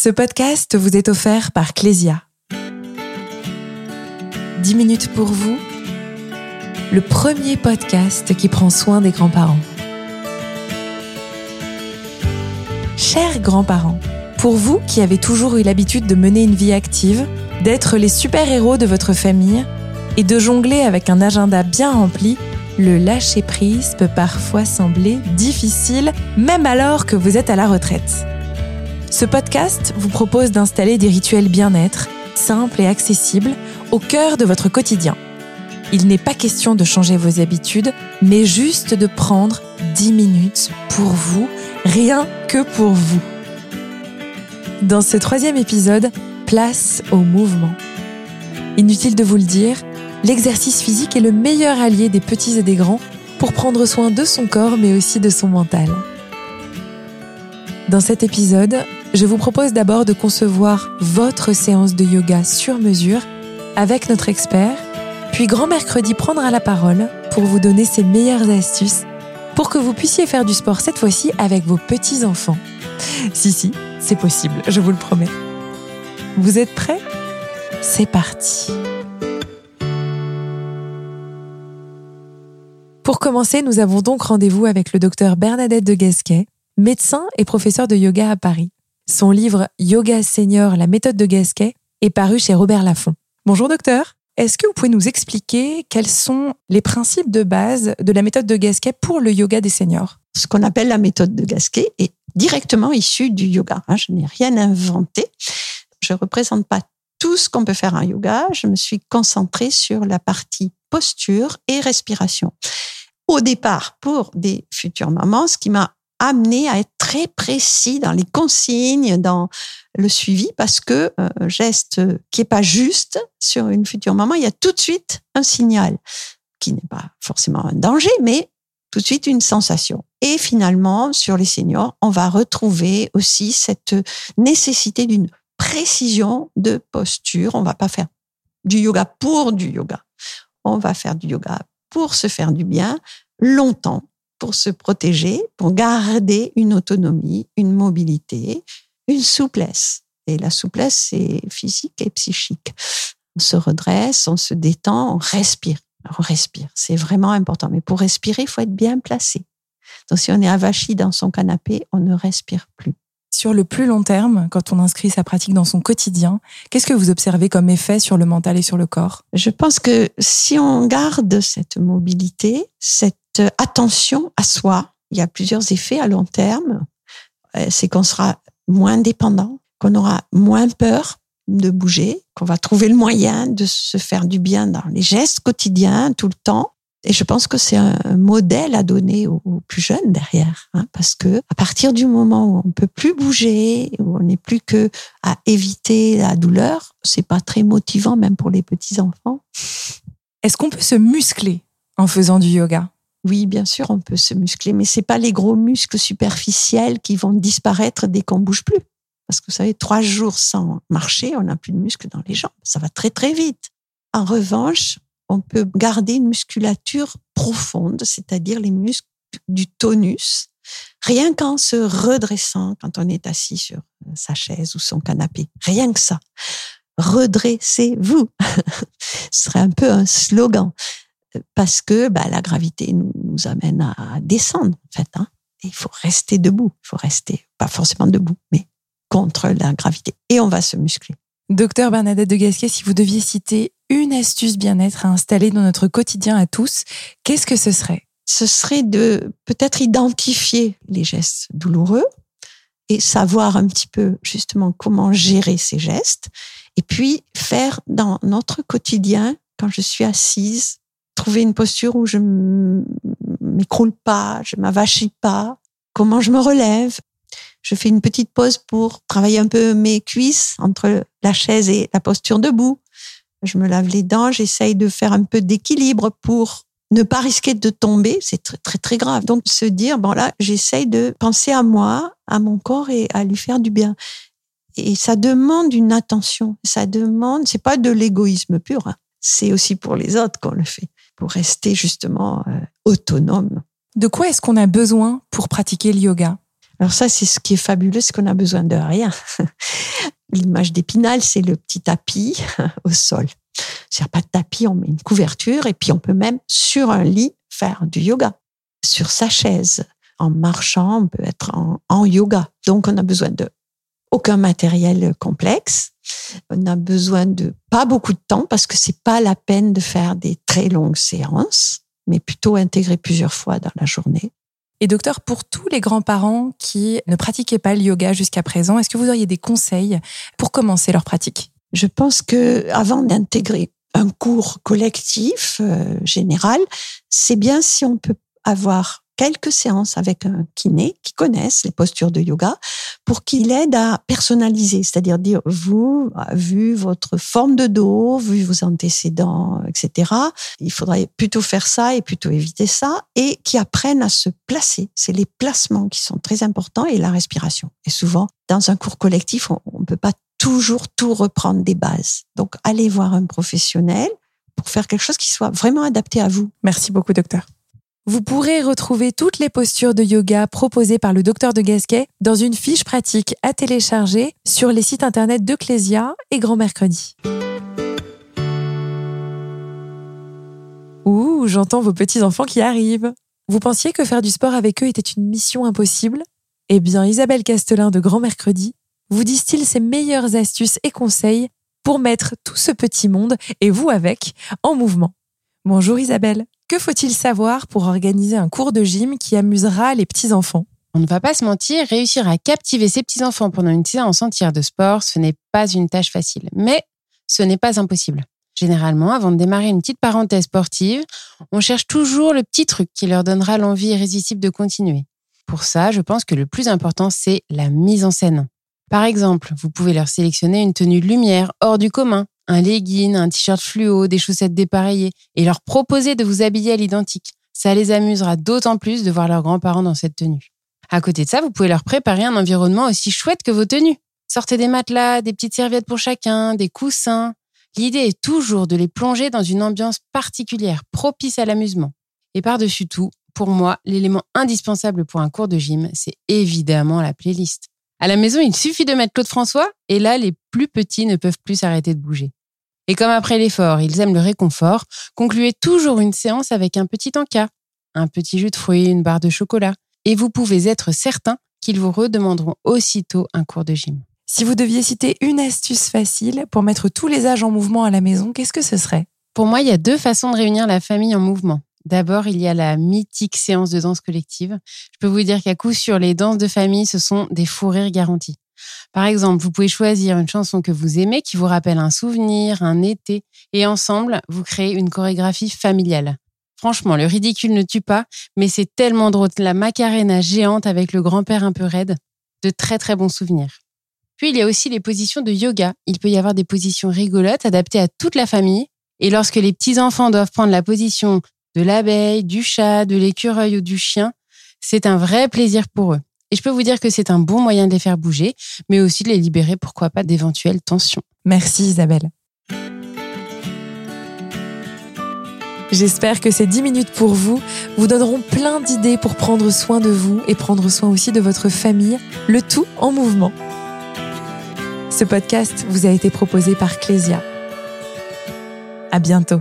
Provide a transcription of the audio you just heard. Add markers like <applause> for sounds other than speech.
Ce podcast vous est offert par Clésia. 10 minutes pour vous, le premier podcast qui prend soin des grands-parents. Chers grands-parents, pour vous qui avez toujours eu l'habitude de mener une vie active, d'être les super-héros de votre famille et de jongler avec un agenda bien rempli, le lâcher-prise peut parfois sembler difficile, même alors que vous êtes à la retraite. Ce podcast vous propose d'installer des rituels bien-être, simples et accessibles, au cœur de votre quotidien. Il n'est pas question de changer vos habitudes, mais juste de prendre 10 minutes pour vous, rien que pour vous. Dans ce troisième épisode, place au mouvement. Inutile de vous le dire, l'exercice physique est le meilleur allié des petits et des grands pour prendre soin de son corps mais aussi de son mental. Dans cet épisode, je vous propose d'abord de concevoir votre séance de yoga sur mesure avec notre expert, puis grand mercredi prendra la parole pour vous donner ses meilleures astuces pour que vous puissiez faire du sport cette fois-ci avec vos petits-enfants. Si, si, c'est possible, je vous le promets. Vous êtes prêts? C'est parti. Pour commencer, nous avons donc rendez-vous avec le docteur Bernadette de Gasquet, médecin et professeur de yoga à Paris. Son livre Yoga Senior, la méthode de Gasquet est paru chez Robert Laffont. Bonjour docteur. Est-ce que vous pouvez nous expliquer quels sont les principes de base de la méthode de Gasquet pour le yoga des seniors? Ce qu'on appelle la méthode de Gasquet est directement issue du yoga. Je n'ai rien inventé. Je ne représente pas tout ce qu'on peut faire en yoga. Je me suis concentrée sur la partie posture et respiration. Au départ, pour des futures mamans, ce qui m'a amené à être très précis dans les consignes, dans le suivi, parce que euh, geste qui est pas juste sur une future maman, il y a tout de suite un signal qui n'est pas forcément un danger, mais tout de suite une sensation. Et finalement, sur les seniors, on va retrouver aussi cette nécessité d'une précision de posture. On va pas faire du yoga pour du yoga. On va faire du yoga pour se faire du bien longtemps pour se protéger, pour garder une autonomie, une mobilité, une souplesse. Et la souplesse, c'est physique et psychique. On se redresse, on se détend, on respire. On respire, c'est vraiment important. Mais pour respirer, il faut être bien placé. Donc si on est avachi dans son canapé, on ne respire plus. Sur le plus long terme, quand on inscrit sa pratique dans son quotidien, qu'est-ce que vous observez comme effet sur le mental et sur le corps? Je pense que si on garde cette mobilité, cette attention à soi. Il y a plusieurs effets à long terme. Euh, c'est qu'on sera moins dépendant, qu'on aura moins peur de bouger, qu'on va trouver le moyen de se faire du bien dans les gestes quotidiens tout le temps. Et je pense que c'est un modèle à donner aux, plus jeunes derrière, hein, parce que à partir du moment où on peut plus bouger, où on n'est plus que à éviter la douleur, c'est pas très motivant même pour les petits enfants. Est-ce qu'on peut se muscler en faisant du yoga? Oui, bien sûr, on peut se muscler, mais c'est pas les gros muscles superficiels qui vont disparaître dès qu'on bouge plus. Parce que vous savez, trois jours sans marcher, on n'a plus de muscles dans les jambes. Ça va très très vite. En revanche, on peut garder une musculature profonde, c'est-à-dire les muscles du tonus, rien qu'en se redressant quand on est assis sur sa chaise ou son canapé. Rien que ça. Redressez-vous. <laughs> Ce serait un peu un slogan parce que bah, la gravité nous, nous, amène à descendre, en fait. Hein. il faut rester debout. Il faut rester, pas forcément debout, mais contre la gravité. Et on va se muscler. Docteur Bernadette de Gasquet, si vous deviez citer une astuce bien-être à installer dans notre quotidien à tous, qu'est-ce que ce serait? Ce serait de peut-être identifier les gestes douloureux et savoir un petit peu justement comment gérer ces gestes. Et puis faire dans notre quotidien, quand je suis assise, trouver une posture où je m'écroule pas, je m'avachis pas, comment je me relève. Je fais une petite pause pour travailler un peu mes cuisses entre la chaise et la posture debout. Je me lave les dents, j'essaye de faire un peu d'équilibre pour ne pas risquer de tomber, c'est très, très très grave. Donc se dire bon là, j'essaye de penser à moi, à mon corps et à lui faire du bien. Et ça demande une attention, ça demande, c'est pas de l'égoïsme pur, hein. c'est aussi pour les autres qu'on le fait pour rester justement euh, autonome. De quoi est-ce qu'on a besoin pour pratiquer le yoga? Alors ça, c'est ce qui est fabuleux, c'est qu'on a besoin de rien. <laughs> L'image d'épinal, c'est le petit tapis <laughs> au sol. A pas de tapis, on met une couverture et puis on peut même sur un lit faire du yoga. Sur sa chaise, en marchant, on peut être en, en yoga. Donc on a besoin de aucun matériel complexe. On a besoin de pas beaucoup de temps parce que c'est pas la peine de faire des très longues séances, mais plutôt intégrer plusieurs fois dans la journée. Et docteur, pour tous les grands-parents qui ne pratiquaient pas le yoga jusqu'à présent, est-ce que vous auriez des conseils pour commencer leur pratique? Je pense que avant d'intégrer un cours collectif euh, général, c'est bien si on peut avoir quelques séances avec un kiné qui connaisse les postures de yoga pour qu'il aide à personnaliser, c'est-à-dire dire vous, vu votre forme de dos, vu vos antécédents, etc. Il faudrait plutôt faire ça et plutôt éviter ça et qui apprennent à se placer. C'est les placements qui sont très importants et la respiration. Et souvent, dans un cours collectif, on ne peut pas toujours tout reprendre des bases. Donc, allez voir un professionnel pour faire quelque chose qui soit vraiment adapté à vous. Merci beaucoup, docteur. Vous pourrez retrouver toutes les postures de yoga proposées par le docteur de Gasquet dans une fiche pratique à télécharger sur les sites internet d'Ecclesia et Grand Mercredi. Ouh, j'entends vos petits-enfants qui arrivent. Vous pensiez que faire du sport avec eux était une mission impossible? Eh bien, Isabelle Castelin de Grand Mercredi vous distille ses meilleures astuces et conseils pour mettre tout ce petit monde, et vous avec, en mouvement. Bonjour Isabelle. Que faut-il savoir pour organiser un cours de gym qui amusera les petits-enfants? On ne va pas se mentir, réussir à captiver ses petits-enfants pendant une séance entière de sport, ce n'est pas une tâche facile. Mais ce n'est pas impossible. Généralement, avant de démarrer une petite parenthèse sportive, on cherche toujours le petit truc qui leur donnera l'envie irrésistible de continuer. Pour ça, je pense que le plus important, c'est la mise en scène. Par exemple, vous pouvez leur sélectionner une tenue lumière hors du commun, un legging, un t-shirt fluo, des chaussettes dépareillées, et leur proposer de vous habiller à l'identique. Ça les amusera d'autant plus de voir leurs grands-parents dans cette tenue. À côté de ça, vous pouvez leur préparer un environnement aussi chouette que vos tenues. Sortez des matelas, des petites serviettes pour chacun, des coussins. L'idée est toujours de les plonger dans une ambiance particulière, propice à l'amusement. Et par-dessus tout, pour moi, l'élément indispensable pour un cours de gym, c'est évidemment la playlist. À la maison, il suffit de mettre Claude François, et là, les plus petits ne peuvent plus s'arrêter de bouger. Et comme après l'effort, ils aiment le réconfort, concluez toujours une séance avec un petit encas, un petit jus de fruits, une barre de chocolat. Et vous pouvez être certain qu'ils vous redemanderont aussitôt un cours de gym. Si vous deviez citer une astuce facile pour mettre tous les âges en mouvement à la maison, qu'est-ce que ce serait? Pour moi, il y a deux façons de réunir la famille en mouvement. D'abord, il y a la mythique séance de danse collective. Je peux vous dire qu'à coup sûr, les danses de famille, ce sont des fous rires garantis. Par exemple, vous pouvez choisir une chanson que vous aimez qui vous rappelle un souvenir, un été, et ensemble, vous créez une chorégraphie familiale. Franchement, le ridicule ne tue pas, mais c'est tellement drôle. La macarena géante avec le grand-père un peu raide. De très très bons souvenirs. Puis il y a aussi les positions de yoga. Il peut y avoir des positions rigolotes adaptées à toute la famille. Et lorsque les petits-enfants doivent prendre la position de l'abeille, du chat, de l'écureuil ou du chien, c'est un vrai plaisir pour eux. Et je peux vous dire que c'est un bon moyen de les faire bouger, mais aussi de les libérer, pourquoi pas, d'éventuelles tensions. Merci Isabelle. J'espère que ces 10 minutes pour vous vous donneront plein d'idées pour prendre soin de vous et prendre soin aussi de votre famille, le tout en mouvement. Ce podcast vous a été proposé par Clésia. À bientôt.